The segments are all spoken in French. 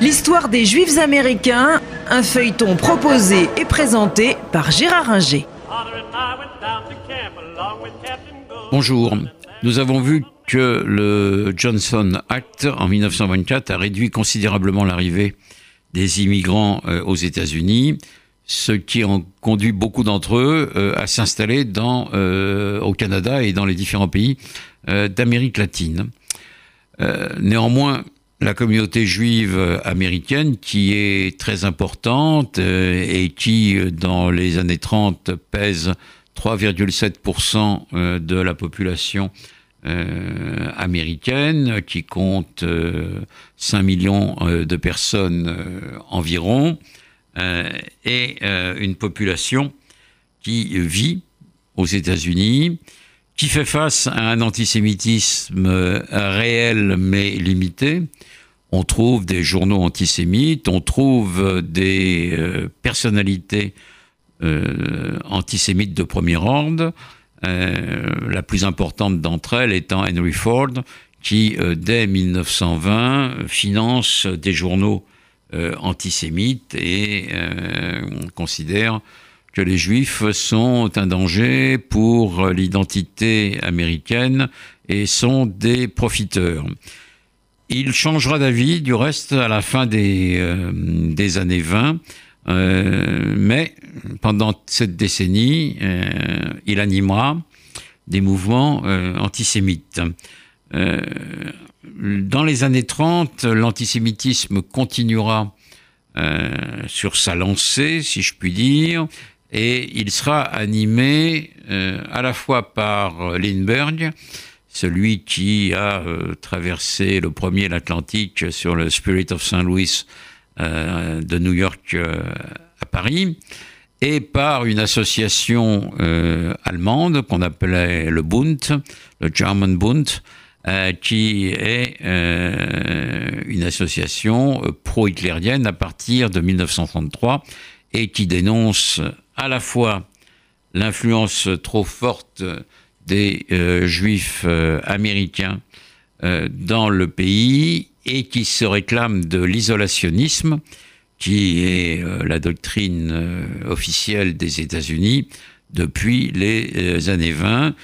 L'histoire des Juifs américains, un feuilleton proposé et présenté par Gérard Inger. Bonjour. Nous avons vu que le Johnson Act en 1924 a réduit considérablement l'arrivée des immigrants euh, aux États-Unis, ce qui a conduit beaucoup d'entre eux euh, à s'installer euh, au Canada et dans les différents pays d'Amérique latine. néanmoins, la communauté juive américaine, qui est très importante et qui, dans les années 30, pèse 3,7% de la population euh, américaine qui compte 5 euh, millions euh, de personnes environ et une population qui vit aux États-Unis, qui fait face à un antisémitisme réel mais limité. On trouve des journaux antisémites, on trouve des personnalités antisémites de premier ordre, euh, la plus importante d'entre elles étant Henry Ford, qui, euh, dès 1920, finance des journaux euh, antisémites et considère que les juifs sont un danger pour l'identité américaine et sont des profiteurs. Il changera d'avis, du reste, à la fin des, des années 20, euh, mais pendant cette décennie, euh, il animera des mouvements euh, dans les années 30, l'antisémitisme continuera sur sa lancée, si je puis dire, et il sera animé à la fois par Lindbergh, celui qui a traversé le premier l'Atlantique sur le Spirit of St. Louis euh, de New York euh, à Paris, et par une association euh, allemande qu'on appelait le Bund, le German Bund, qui est une association pro-hitlérienne à partir de 1933 et qui dénonce à la fois l'influence trop forte des juifs américains dans le pays et qui se réclame de l'isolationnisme, qui est euh, la doctrine euh, officielle des États-Unis depuis les euh, années 20,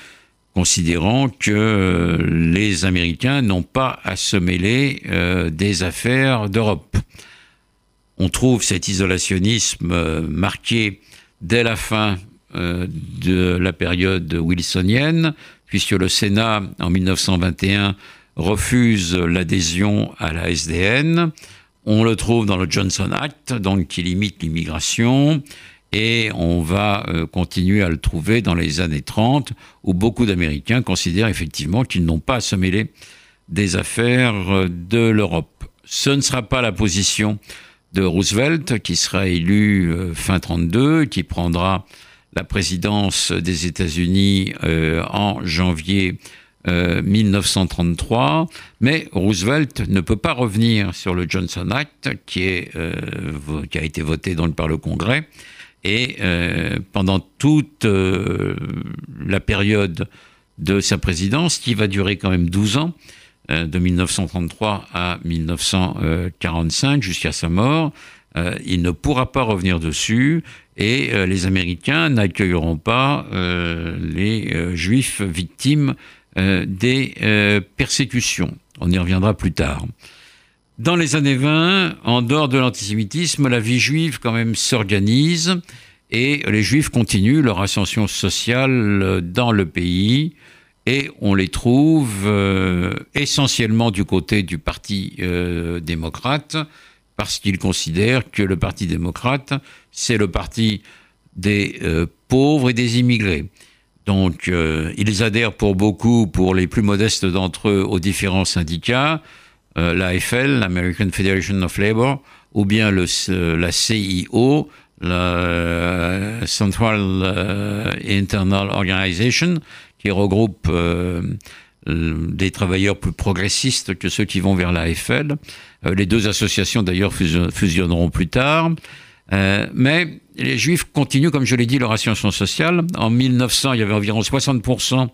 considérant que les Américains n'ont pas à se mêler des affaires d'Europe. On trouve cet isolationnisme marqué dès la fin de la période wilsonienne, puisque le Sénat, en 1921, refuse l'adhésion à la SDN. On le trouve dans le Johnson Act, donc qui limite l'immigration, et on va euh, continuer à le trouver dans les années 30, où beaucoup d'Américains considèrent effectivement qu'ils n'ont pas à se mêler des affaires euh, de l'Europe. Ce ne sera pas la position de Roosevelt, qui sera élu euh, fin 32, qui prendra la présidence des États-Unis en janvier 1933, euh, mais Roosevelt ne peut pas revenir sur le Johnson Act qui, est, qui a été voté donc par le Congrès. Et euh, pendant toute la période de sa présidence, qui va durer quand même 12 ans, de 1933 à 1945, jusqu'à sa mort, il ne pourra pas revenir dessus et les Américains n'accueilleront pas les Juifs victimes euh, des euh, persécutions. On y reviendra plus tard. Dans les années 20, en dehors de l'antisémitisme, la vie juive quand même s'organise et les juifs continuent leur ascension sociale dans le pays et on les trouve euh, essentiellement du côté du Parti démocrate parce qu'ils considèrent que le Parti démocrate, c'est le parti des pauvres et des immigrés. Donc, euh, ils adhèrent pour beaucoup, pour les plus modestes d'entre eux, aux différents syndicats, euh, l'AFL, l'American Federation of Labor, ou bien le, euh, la CIO, la Central Internal Organization, qui regroupe des travailleurs plus progressistes que ceux qui vont vers l'AFL. les deux associations, d'ailleurs, fusionneront plus tard. Euh, mais les Juifs continuent, comme je l'ai dit, leur ascension sociale. En 1900, il y avait environ 60%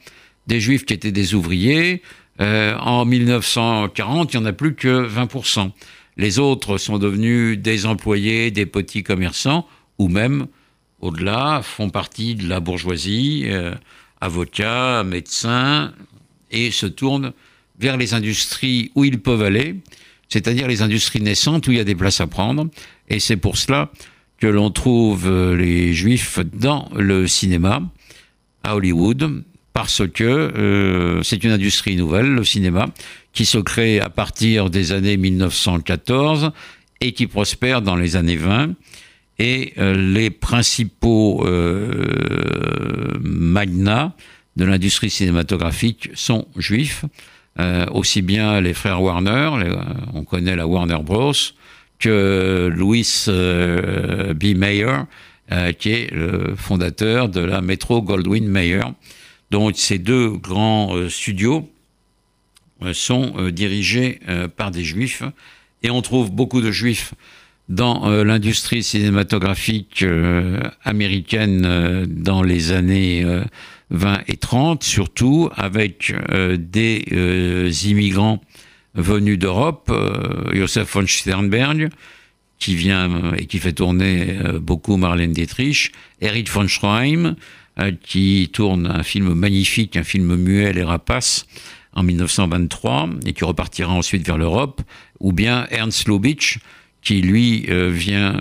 des juifs qui étaient des ouvriers. En 1940, il n'y en a plus que 20%. Les autres sont devenus des employés, des petits commerçants, ou même, au-delà, font partie de la bourgeoisie, avocats, médecins, et se tournent vers les industries où ils peuvent aller, c'est-à-dire les industries naissantes où il y a des places à prendre. Et c'est pour cela que l'on trouve euh, les juifs dans le cinéma à Hollywood, parce que euh, c'est une industrie nouvelle, le cinéma, qui se crée à partir des années 1914 et qui prospère dans les années 20. Et euh, les principaux euh, magnats de l'industrie cinématographique sont juifs. Euh, aussi bien les frères Warner, on connaît la Warner Bros, que Louis B. Mayer, qui est le fondateur de la Metro Goldwyn Mayer. Donc ces deux grands studios sont dirigés par des juifs. Et on trouve beaucoup de juifs dans l'industrie cinématographique américaine dans les années 20 et 30, surtout avec euh, des euh, immigrants venus d'Europe, euh, Josef von Sternberg, qui vient et qui fait tourner beaucoup Marlène Dietrich, Erich von Schreim, qui tourne un film magnifique, un film muet, Les Rapaces, en 1923, et qui repartira ensuite vers l'Europe, ou bien Ernst Lubitsch, qui lui vient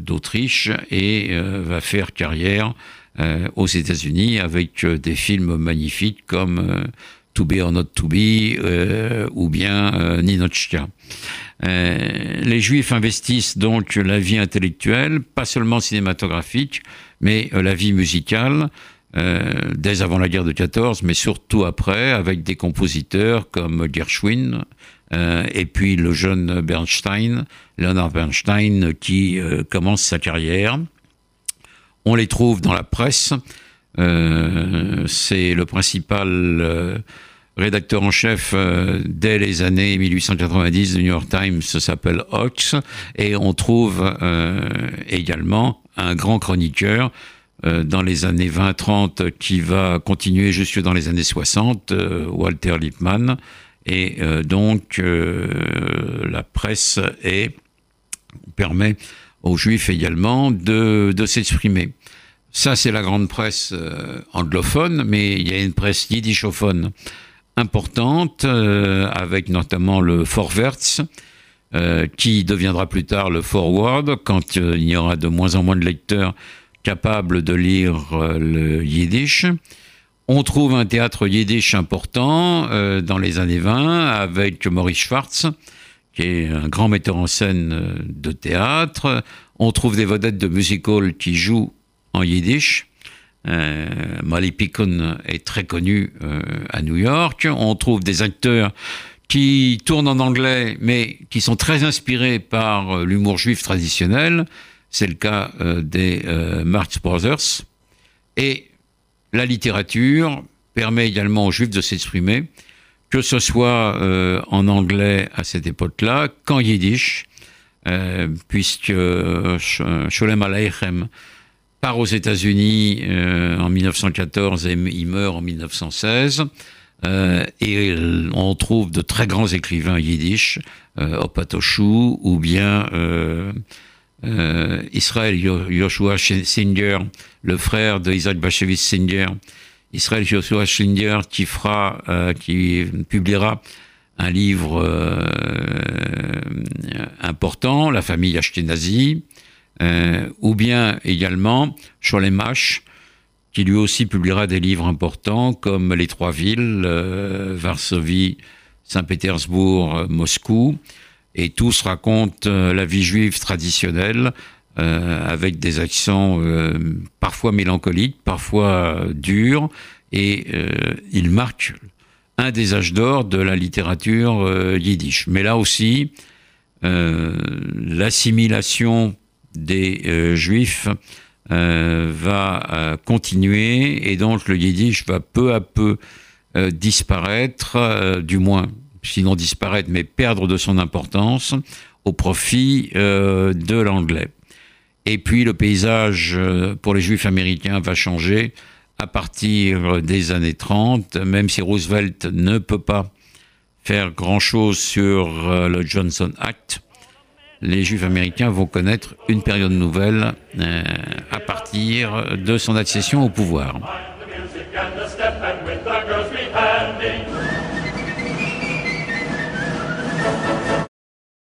d'Autriche et va faire carrière euh, aux États-Unis avec euh, des films magnifiques comme euh, To Be or Not To Be ou bien Ninochka. les Juifs investissent donc la vie intellectuelle, pas seulement cinématographique, mais la vie musicale. dès avant la guerre de 14, mais surtout après, avec des compositeurs comme Gershwin, et puis le jeune Bernstein, Leonard Bernstein, qui commence sa carrière. On les trouve dans la presse. Euh, c'est le principal euh, rédacteur en chef euh, dès les années 1890 du New York Times s'appelle Ox et on trouve également un grand chroniqueur dans les années 20-30 qui va continuer jusque dans les années 60, Walter Lippmann. Et donc la presse est, permet aux juifs également de, de s'exprimer. Ça, c'est la grande presse euh, anglophone, mais il y a une presse yiddishophone importante, euh, avec notamment le Forwärts, euh, qui deviendra plus tard le Forward, quand il y aura de moins en moins de lecteurs capables de lire le yiddish. On trouve un théâtre yiddish important dans les années 20 avec Maurice Schwartz, qui est un grand metteur en scène de théâtre. On trouve des vedettes de musical qui jouent en yiddish. Euh, Molly Picon est très connu euh, à New York. On trouve des acteurs qui tournent en anglais, mais qui sont très inspirés par euh, l'humour juif traditionnel. C'est le cas euh, des Marx Brothers. Et la littérature permet également aux juifs de s'exprimer, que ce soit en anglais à cette époque-là qu'en yiddish, puisque Sholem Aleichem part aux États-Unis euh, en 1914 et il meurt en 1916. Euh, et on trouve de très grands écrivains yiddish, euh, Opatoshu ou bien euh, euh, Israël Joshua Singer, le frère de Isaac Bashevis Singer. Israël Joshua Singer qui fera, qui publiera un livre important, La famille Ashkenazi. Euh, ou bien également Cholemash, qui lui aussi publiera des livres importants comme Les Trois Villes, euh, Varsovie, Saint-Pétersbourg, Moscou, et tous racontent euh, la vie juive traditionnelle avec des accents parfois mélancoliques, parfois durs, et il marque un des âges d'or de la littérature yiddish. Mais là aussi, l'assimilation des euh, juifs euh, va euh, continuer et donc le yiddish va peu à peu disparaître, du moins, sinon disparaître, mais perdre de son importance au profit de l'anglais. Et puis le paysage pour les juifs américains va changer à partir des années 30, même si Roosevelt ne peut pas faire grand-chose sur le Johnson Act, les Juifs américains vont connaître une période nouvelle euh, à partir de son accession au pouvoir.